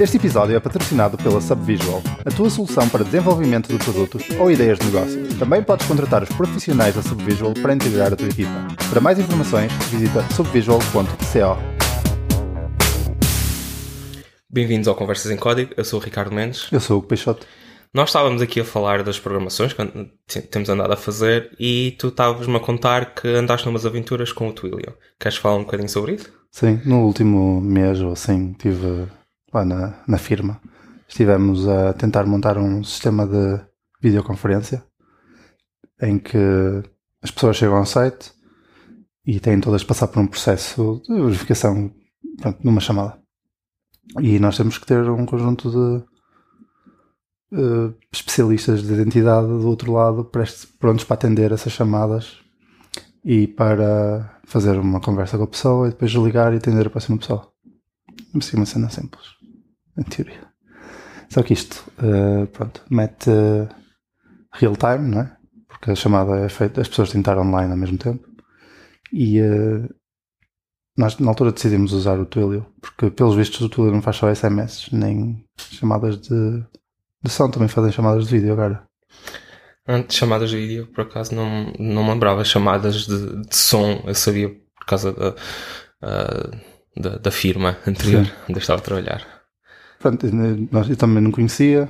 Este episódio é patrocinado pela Subvisual, a tua solução para desenvolvimento de produtos ou ideias de negócio. Também podes contratar os profissionais da Subvisual para integrar a tua equipa. Para mais informações, visita subvisual.co. Bem-vindos ao Conversas em Código, eu sou o Ricardo Mendes. Eu sou o Peixoto. Nós estávamos aqui a falar das programações que temos andado a fazer e tu estavas-me a contar que andaste numas aventuras com o Twilio. Queres falar um bocadinho sobre isso? Sim, no último mês ou assim estive lá na, na firma. Estivemos a tentar montar um sistema de videoconferência em que as pessoas chegam ao site e têm todas de passar por um processo de verificação pronto, numa chamada. E nós temos que ter um conjunto de uh, especialistas de identidade do outro lado prontos para atender essas chamadas e para fazer uma conversa com a pessoa e depois ligar e atender a próxima pessoa. Assim, uma cena simples, em teoria. Só que isto, uh, pronto, mete uh, real time, não é? Porque a chamada é feita, as pessoas têm que estar online ao mesmo tempo. E uh, nós, na altura, decidimos usar o Twilio, porque, pelos vistos, o Twilio não faz só SMS, nem chamadas de de som também fazem chamadas de vídeo agora. Antes, chamadas de vídeo, por acaso, não, não me lembrava. Chamadas de, de som, eu sabia por causa da, da, da, firma anterior Sim. onde eu estava a trabalhar. Pronto, eu também não conhecia.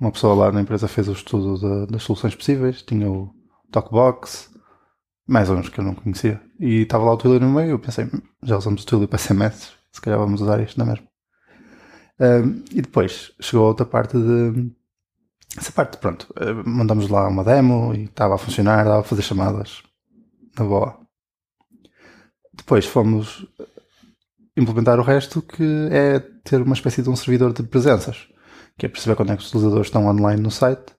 Uma pessoa lá na empresa fez o estudo das soluções possíveis. Tinha o Talkbox, mais uns que eu não conhecia. E estava lá o Twilio no meio. Eu pensei, hum, já usamos o Twilio para SMS, se calhar vamos usar isto, não é mesmo? Um, e depois chegou a outra parte de. Essa parte, pronto, uh, mandamos lá uma demo e estava a funcionar, dava a fazer chamadas na boa. Depois fomos implementar o resto, que é ter uma espécie de um servidor de presenças, que é perceber quando é que os utilizadores estão online no site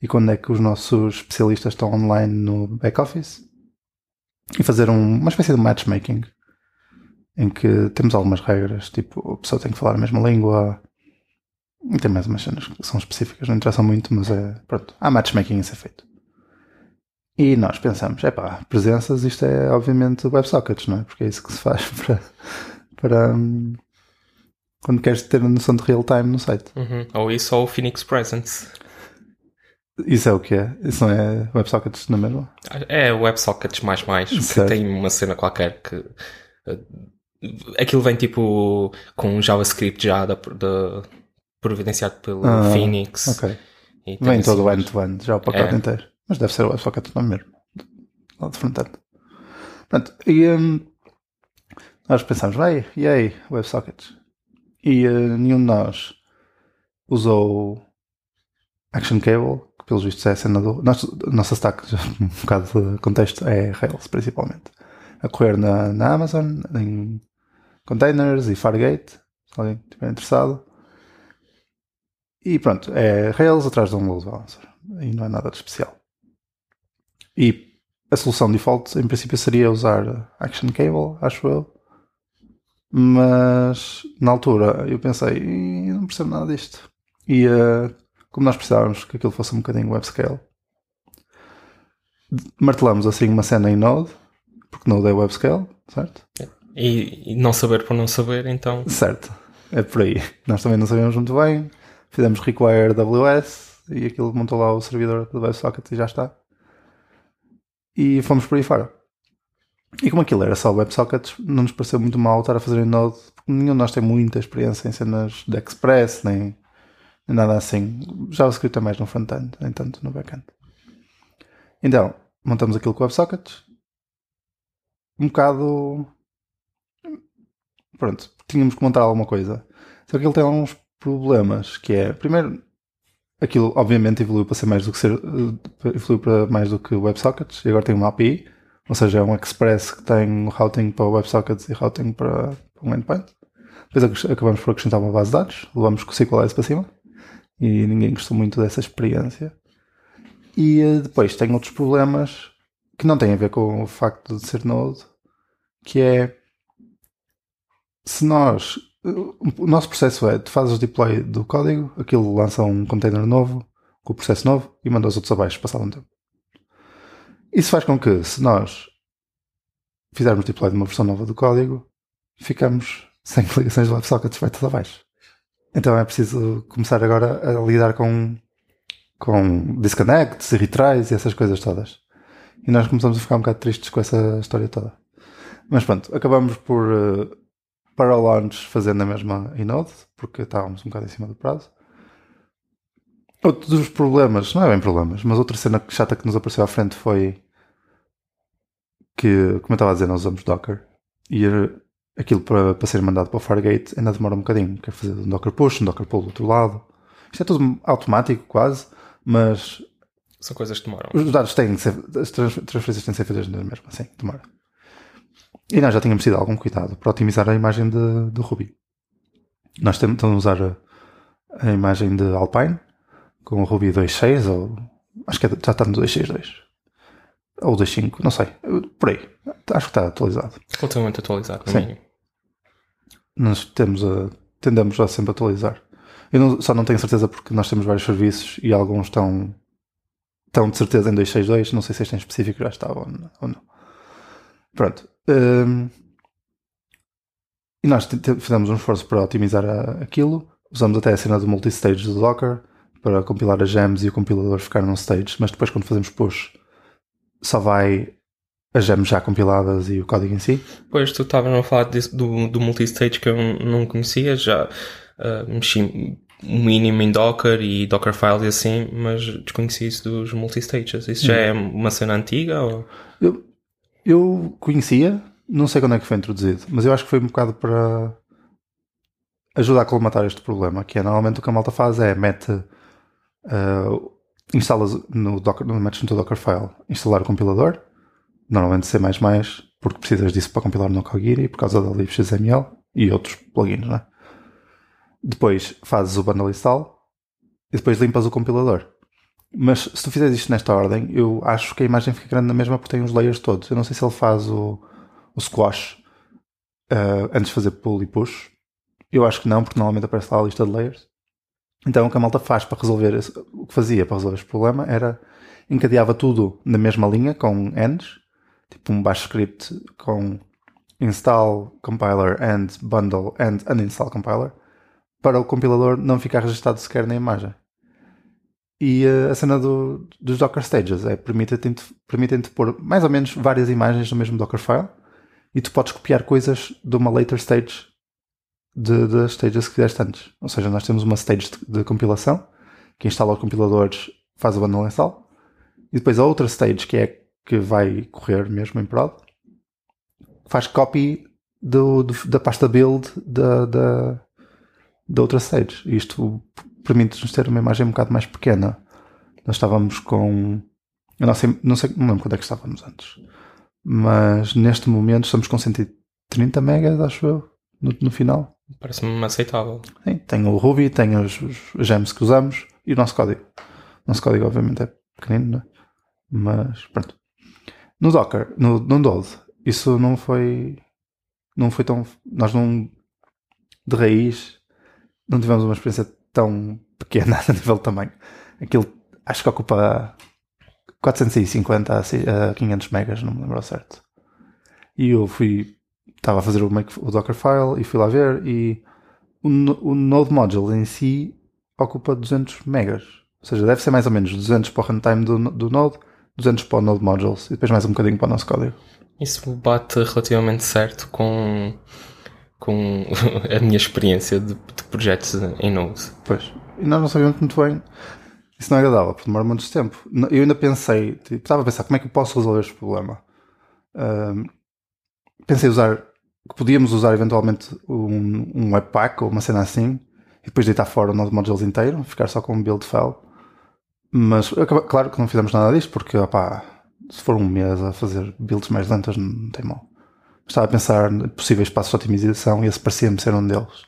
e quando é que os nossos especialistas estão online no back-office e fazer um, uma espécie de matchmaking em que temos algumas regras, tipo, a pessoa tem que falar a mesma língua. E tem mais umas cenas que são específicas, não interessam muito, mas é. Pronto, há matchmaking a ser feito. E nós pensamos, é pá, presenças, isto é obviamente WebSockets, não é? Porque é isso que se faz para. Para um, quando queres ter a noção de real time no site. Uhum. Ou isso ou o Phoenix Presence. Isso é o que é? Isso não é WebSockets na mesma? É WebSockets mais mais, porque tem uma cena qualquer que aquilo vem tipo com JavaScript já da, da providenciado pelo ah, Phoenix. Ok. Vem todo o end-to-end, já o pacote é. inteiro. Mas deve ser o WebSocket também mesmo. Lá de front-end. Pronto, e um, nós pensamos, vai, e aí, WebSockets? E uh, nenhum de nós usou Action Cable, que pelos vistos é a cena do. Nosso, nossa stack, um bocado de contexto, é Rails principalmente. A correr na, na Amazon, em containers e Fargate, se alguém estiver interessado. E pronto, é Rails atrás de um load balancer. E não é nada de especial. E a solução default, em princípio, seria usar Action Cable, acho eu. Mas na altura eu pensei, não percebo nada disto. E uh, como nós precisávamos que aquilo fosse um bocadinho web scale, martelamos assim uma cena em Node, porque Node é web scale, certo? E, e, não saber por não saber, então. Certo, é por aí. Nós também não sabemos muito bem. Fizemos require AWS e aquilo montou lá o servidor do WebSocket e já está. E fomos por aí fora. E como aquilo era só WebSockets, não nos pareceu muito mal estar a fazer em Node, porque nenhum de nós tem muita experiência em cenas de Express, nem, nada assim. JavaScript é mais no front-end, nem tanto no back-end. Então, montamos aquilo com WebSockets. Um bocado pronto, tínhamos que montar alguma coisa. Só que ele tem alguns problemas, que é, primeiro, aquilo obviamente evoluiu para ser mais do que ser, eh, evoluiu para mais do que WebSockets, e agora tem uma API, ou seja, é um Express que tem routing para WebSockets e routing para, um endpoint. Depois acabamos por acrescentar uma base de dados, levamos com o SQLite para cima, e ninguém gostou muito dessa experiência. E eh, depois tem outros problemas que não têm a ver com o facto de ser Node, que é se nós. O nosso processo é: tu fazes o deploy do código, aquilo lança um container novo, com o processo novo, e manda os outros abaixo, passado um tempo. Isso faz com que, se nós fizermos deploy de uma versão nova do código, ficamos sem ligações de WebSockets tudo abaixo. Então é preciso começar agora a lidar com, com disconnects e retries e essas coisas todas. E nós começamos a ficar um bocado tristes com essa história toda. Mas pronto, acabamos por, uh, para o launch, fazer na mesma Inode, porque estávamos um bocado em cima do prazo. Outro dos problemas, não é bem problemas, mas outra cena chata que nos apareceu à frente foi que, como eu estava a dizer, nós usamos Docker e aquilo para, para ser mandado para o Fargate ainda demora um bocadinho. Quer fazer um Docker push, um Docker pull do outro lado. Isto é tudo automático, quase, mas. São coisas que demoram. Os dados têm que ser. As transferências têm que ser feitas mesmo, assim, demora. E nós já tínhamos tido algum cuidado para otimizar a imagem de, de Ruby. Nós temos a usar a, a imagem de Alpine com o Ruby 2.6 ou acho que é, já está no 2.6.2 ou 2.5, não sei, por aí. Acho que está atualizado. Relativamente atualizado, no Sim. mínimo. Nós temos a, tendemos a sempre atualizar. Eu não, só não tenho certeza porque nós temos vários serviços e alguns estão, estão de certeza em 2.6.2, não sei se este em específico já está ou não. Pronto. Um, e nós fizemos um esforço para otimizar a, aquilo. Usamos até a cena do multistage do Docker para compilar as gems e o compilador ficar num stage, mas depois quando fazemos push só vai as gems já compiladas e o código em si. Pois, tu estavas a falar disso, do, do multistage que eu não conhecia, já uh, mexi o mínimo em Docker e Dockerfile e assim, mas desconheci isso dos multistages. Isso já hum. é uma cena antiga? Ou? Eu, eu conhecia, não sei quando é que foi introduzido, mas eu acho que foi um bocado para ajudar a colmatar este problema, que é normalmente o que a malta faz é mete uh, instalas no Docker, no, metes no teu Dockerfile, instalar o compilador, normalmente C++, porque precisas disso para compilar no Kagiri por causa da libxml e outros plugins, né? Depois fazes o bundle install e depois limpas o compilador. Mas se tu fizeres isto nesta ordem, eu acho que a imagem fica grande na mesma porque tem os layers todos. Eu não sei se ele faz o, o squash uh, antes de fazer pull e push. Eu acho que não, porque normalmente aparece lá a lista de layers. Então o que a malta faz para resolver o que fazia para resolver este problema era encadeava tudo na mesma linha com ends, tipo um bash script com install compiler and bundle and uninstall compiler para o compilador não ficar registado sequer na imagem. E uh, a cena do, dos Docker Stages é permitem-te permitem pôr mais ou menos várias imagens no mesmo Docker file e tu podes copiar coisas de uma later stage de, das stages que fizeste antes. Ou seja, nós temos uma stage de, de compilação que instala os compiladores, faz o bundle install e depois a outra stage que é que vai correr mesmo em prod faz copy do, do, da pasta build da, da, da outra stage. Isto permite-nos ter uma imagem um bocado mais pequena. Nós estávamos com. Eu não sei, não sei, não lembro quando é que estávamos antes. Mas neste momento estamos com 130 megas, acho eu, no, no final. Parece-me aceitável. Sim, tem o Ruby, tem os, os gems que usamos e o nosso código. O nosso código, obviamente, é pequenino, é? Mas pronto. No Docker, no, no Node, isso não foi. Não foi tão. Nós não. De raiz, não tivemos uma experiência tão pequena a nível de tamanho. Aquilo acho que ocupa 450 a 500 megas, não me lembro certo. E eu fui, estava a fazer o, make, o Dockerfile e fui lá ver e o, o Node Module em si ocupa 200 megas. Ou seja, deve ser mais ou menos 200 para o runtime do, do Node, 200 para o Node Modules e depois mais um bocadinho para o nosso código. Isso bate relativamente certo com com a minha experiência de, de, projetos em Node. Pois, e nós não sabíamos muito bem. Isso não é agradável, porque demora muito tempo. Eu ainda pensei, tipo, estava a pensar como é que eu posso resolver este problema. pensei usar, que podíamos usar eventualmente um, um webpack ou uma cena assim, e depois deitar fora o Node Modules inteiro, ficar só com um build file. Mas, claro que não fizemos nada disto, porque, opá, se for um mês a fazer builds mais lentas, não tem mal. Estava a pensar em possíveis passos de otimização e esse parecia-me ser um deles.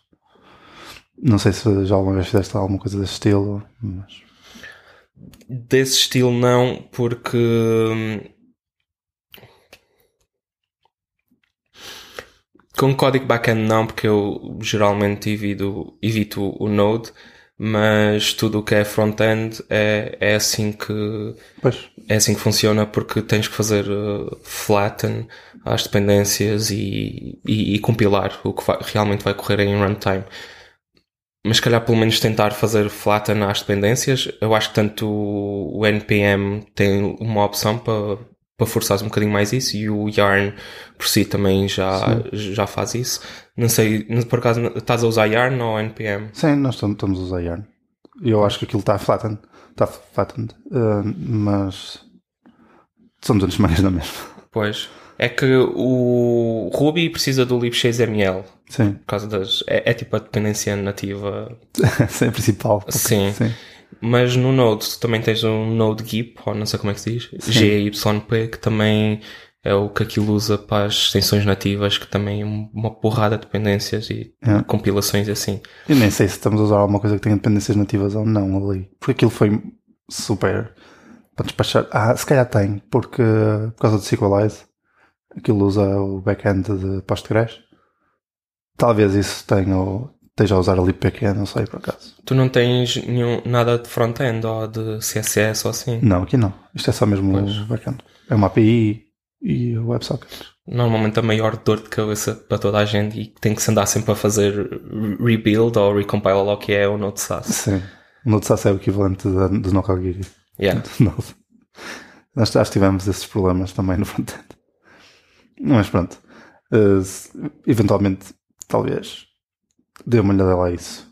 Não sei se já alguma vez fizeste alguma coisa desse estilo, mas... Desse estilo não, porque... com código backend não, porque eu geralmente evito, evito o Node, mas tudo o que é front-end é, é assim que Pois. é assim que funciona porque tens que fazer uh, flatten as dependências e, e, e compilar o que vai- realmente vai correr em runtime. Mas se calhar pelo menos tentar fazer flatten às dependências, eu acho que tanto o NPM tem uma opção para para forçar um bocadinho mais isso e o Yarn por si também já, já faz isso. Não sei, por acaso estás a usar Yarn ou NPM? Sim, nós estamos a usar Yarn. Eu acho que aquilo está flattened. Está flattened. Uh, mas somos antes mais na mesma. Pois. É que o Ruby precisa do libxml Sim. por causa das. É, é tipo a dependência nativa. É a principal. Sim. Sim. Mas no Node tu também tens um Node GIP, ou não sei como é que se diz, GYP, que também é o que aquilo usa para as extensões nativas, que também é uma porrada de dependências e É. compilações e assim. Eu nem sei se estamos a usar alguma coisa que tenha dependências nativas ou não ali. Porque aquilo foi super para despachar. Ah, se calhar tem, porque por causa do SQLize, aquilo usa o backend de Postgres. Talvez isso tenha ou esteja a usar ali pequeno, não sei por acaso. Tu não tens nenhum, nada de front-end ou de CSS ou assim? Não, aqui não. Isto é só mesmo o backend. É uma API e o WebSocket. Normalmente a maior dor de cabeça para toda a gente e tem que se andar sempre a fazer rebuild ou recompile ou o que é o Node SAS. Sim. O Node SAS é o equivalente da- do Nokogiri. Yeah. Node. Nós já tivemos esses problemas também no front-end. Mas pronto. Se- eventualmente, talvez, dê uma olhada lá a isso.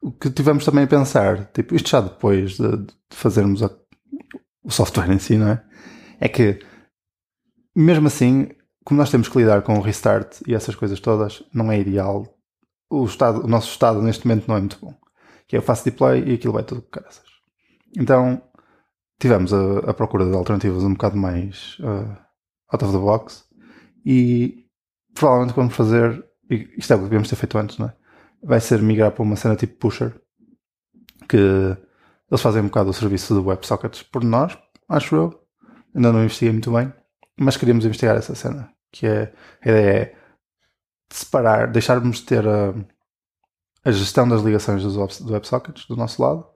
O que tivemos também a pensar, tipo, isto já depois de, de fazermos a- o software em si, não é? É que, mesmo assim, como nós temos que lidar com o restart e essas coisas todas, não é ideal. O, estado, o nosso estado neste momento não é muito bom. Que é eu faço deploy e aquilo vai tudo caraças. Então, tivemos a, a procura de alternativas um bocado mais uh, out of the box e provavelmente vamos fazer, isto é o que devíamos ter feito antes, não é? Vai ser migrar para uma cena tipo Pusher, que eles fazem um bocado o serviço do WebSockets por nós, acho eu. Ainda não investiguei muito bem, mas queríamos investigar essa cena, que é a ideia é separar, deixarmos de ter a, a gestão das ligações dos do WebSockets do nosso lado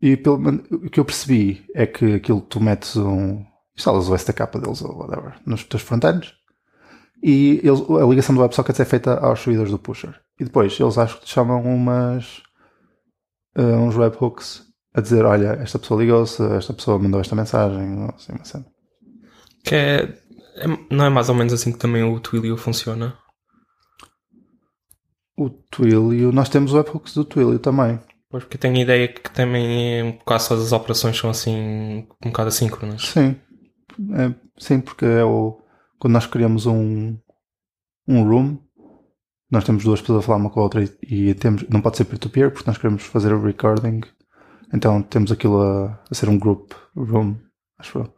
e pelo o que eu percebi é que aquilo tu metes um. instalas o SDK deles ou whatever nos teus frontends e eles, a ligação do WebSockets é feita aos servidores do pusher. E depois eles acho que te chamam umas. eh, uns webhooks a dizer: olha, esta pessoa ligou-se, esta pessoa mandou esta mensagem, assim, uma cena. Que é, é- não é mais ou menos assim que também o Twilio funciona? O Twilio, nós temos webhooks do Twilio também. Pois porque tenho a ideia que também é, quase todas as operações são assim um bocado assíncronas. Sim, É, sim, porque é o. Quando nós criamos um, um room, nós temos duas pessoas a falar uma com a outra e, e temos, não pode ser peer-to-peer porque nós queremos fazer o recording. Então temos aquilo a, a ser um group room, acho eu.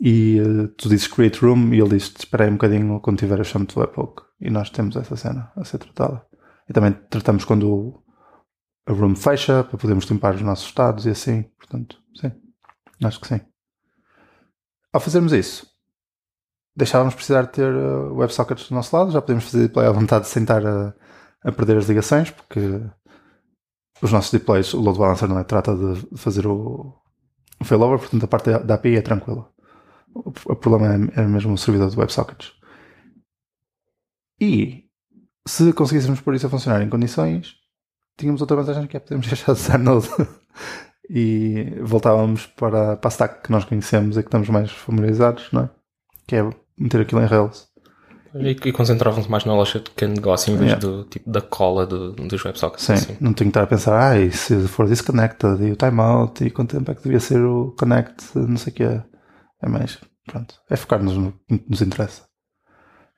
E eh, tu dizes create room e ele diz espera aí um bocadinho quando tiver a chame de webhook. E nós temos essa cena a ser tratada. E também tratamos quando a room fecha para podermos limpar os nossos estados e assim. Portanto, sim. Acho que sim. Ao fazermos isso, deixávamos de precisar de ter uh, WebSockets do nosso lado, já podemos fazer deploy à vontade sem estar a, a perder as ligações, porque os nossos deploys, o load balancer não é, trata de fazer o, o failover, portanto a parte da API é tranquila. O, o problema é, é mesmo o servidor de WebSockets. E se conseguíssemos pôr isso a funcionar em condições, tínhamos outra vantagem que é podermos deixar de usar Node e voltávamos para, para a stack que nós conhecemos e que estamos mais familiarizados, não é? Que é meter aquilo em Rails. E, e concentravam-se mais na loja de pequeno negócio em vez Yeah. do tipo da cola do, dos websockets. Sim, Assim. não tenho que estar a pensar, ah, e se for disconnected e o timeout e quanto tempo é que devia ser o connect, não sei o que é. É mais, pronto, é focar-nos no que nos interessa.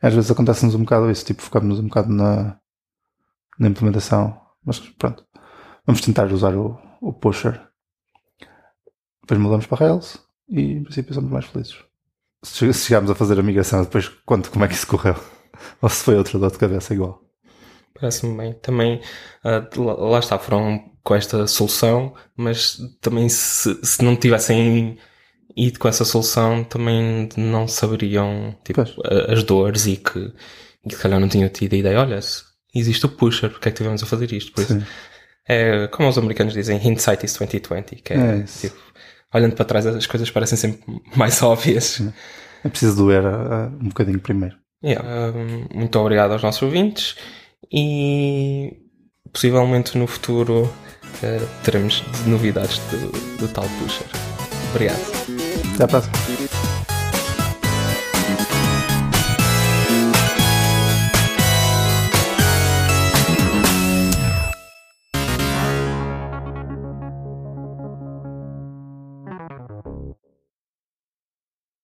Às vezes acontece-nos um bocado isso, tipo, focarmos um bocado na, na implementação, mas pronto, vamos tentar usar o, o pusher. Depois mudamos para Rails e em princípio somos mais felizes. Se che- se chegarmos a fazer a migração, depois conto como é que isso correu. Ou se foi outra dor de cabeça igual. Parece-me bem. Também, ah, lá, está, foram com esta solução, mas também se, se não tivessem ido com essa solução, também não saberiam tipo, Pois. as dores e que, e se calhar não tinham tido a ideia, olha, existe o pusher, porque é que tivemos a fazer isto? Por isso. É como os americanos dizem, hindsight is 2020, que é, É tipo, olhando para trás as coisas parecem sempre mais óbvias. É preciso doer ah, um bocadinho primeiro. Yeah. Um, muito obrigado aos nossos ouvintes e possivelmente no futuro uh, teremos novidades do, do tal Pusher. Obrigado. Até à próxima.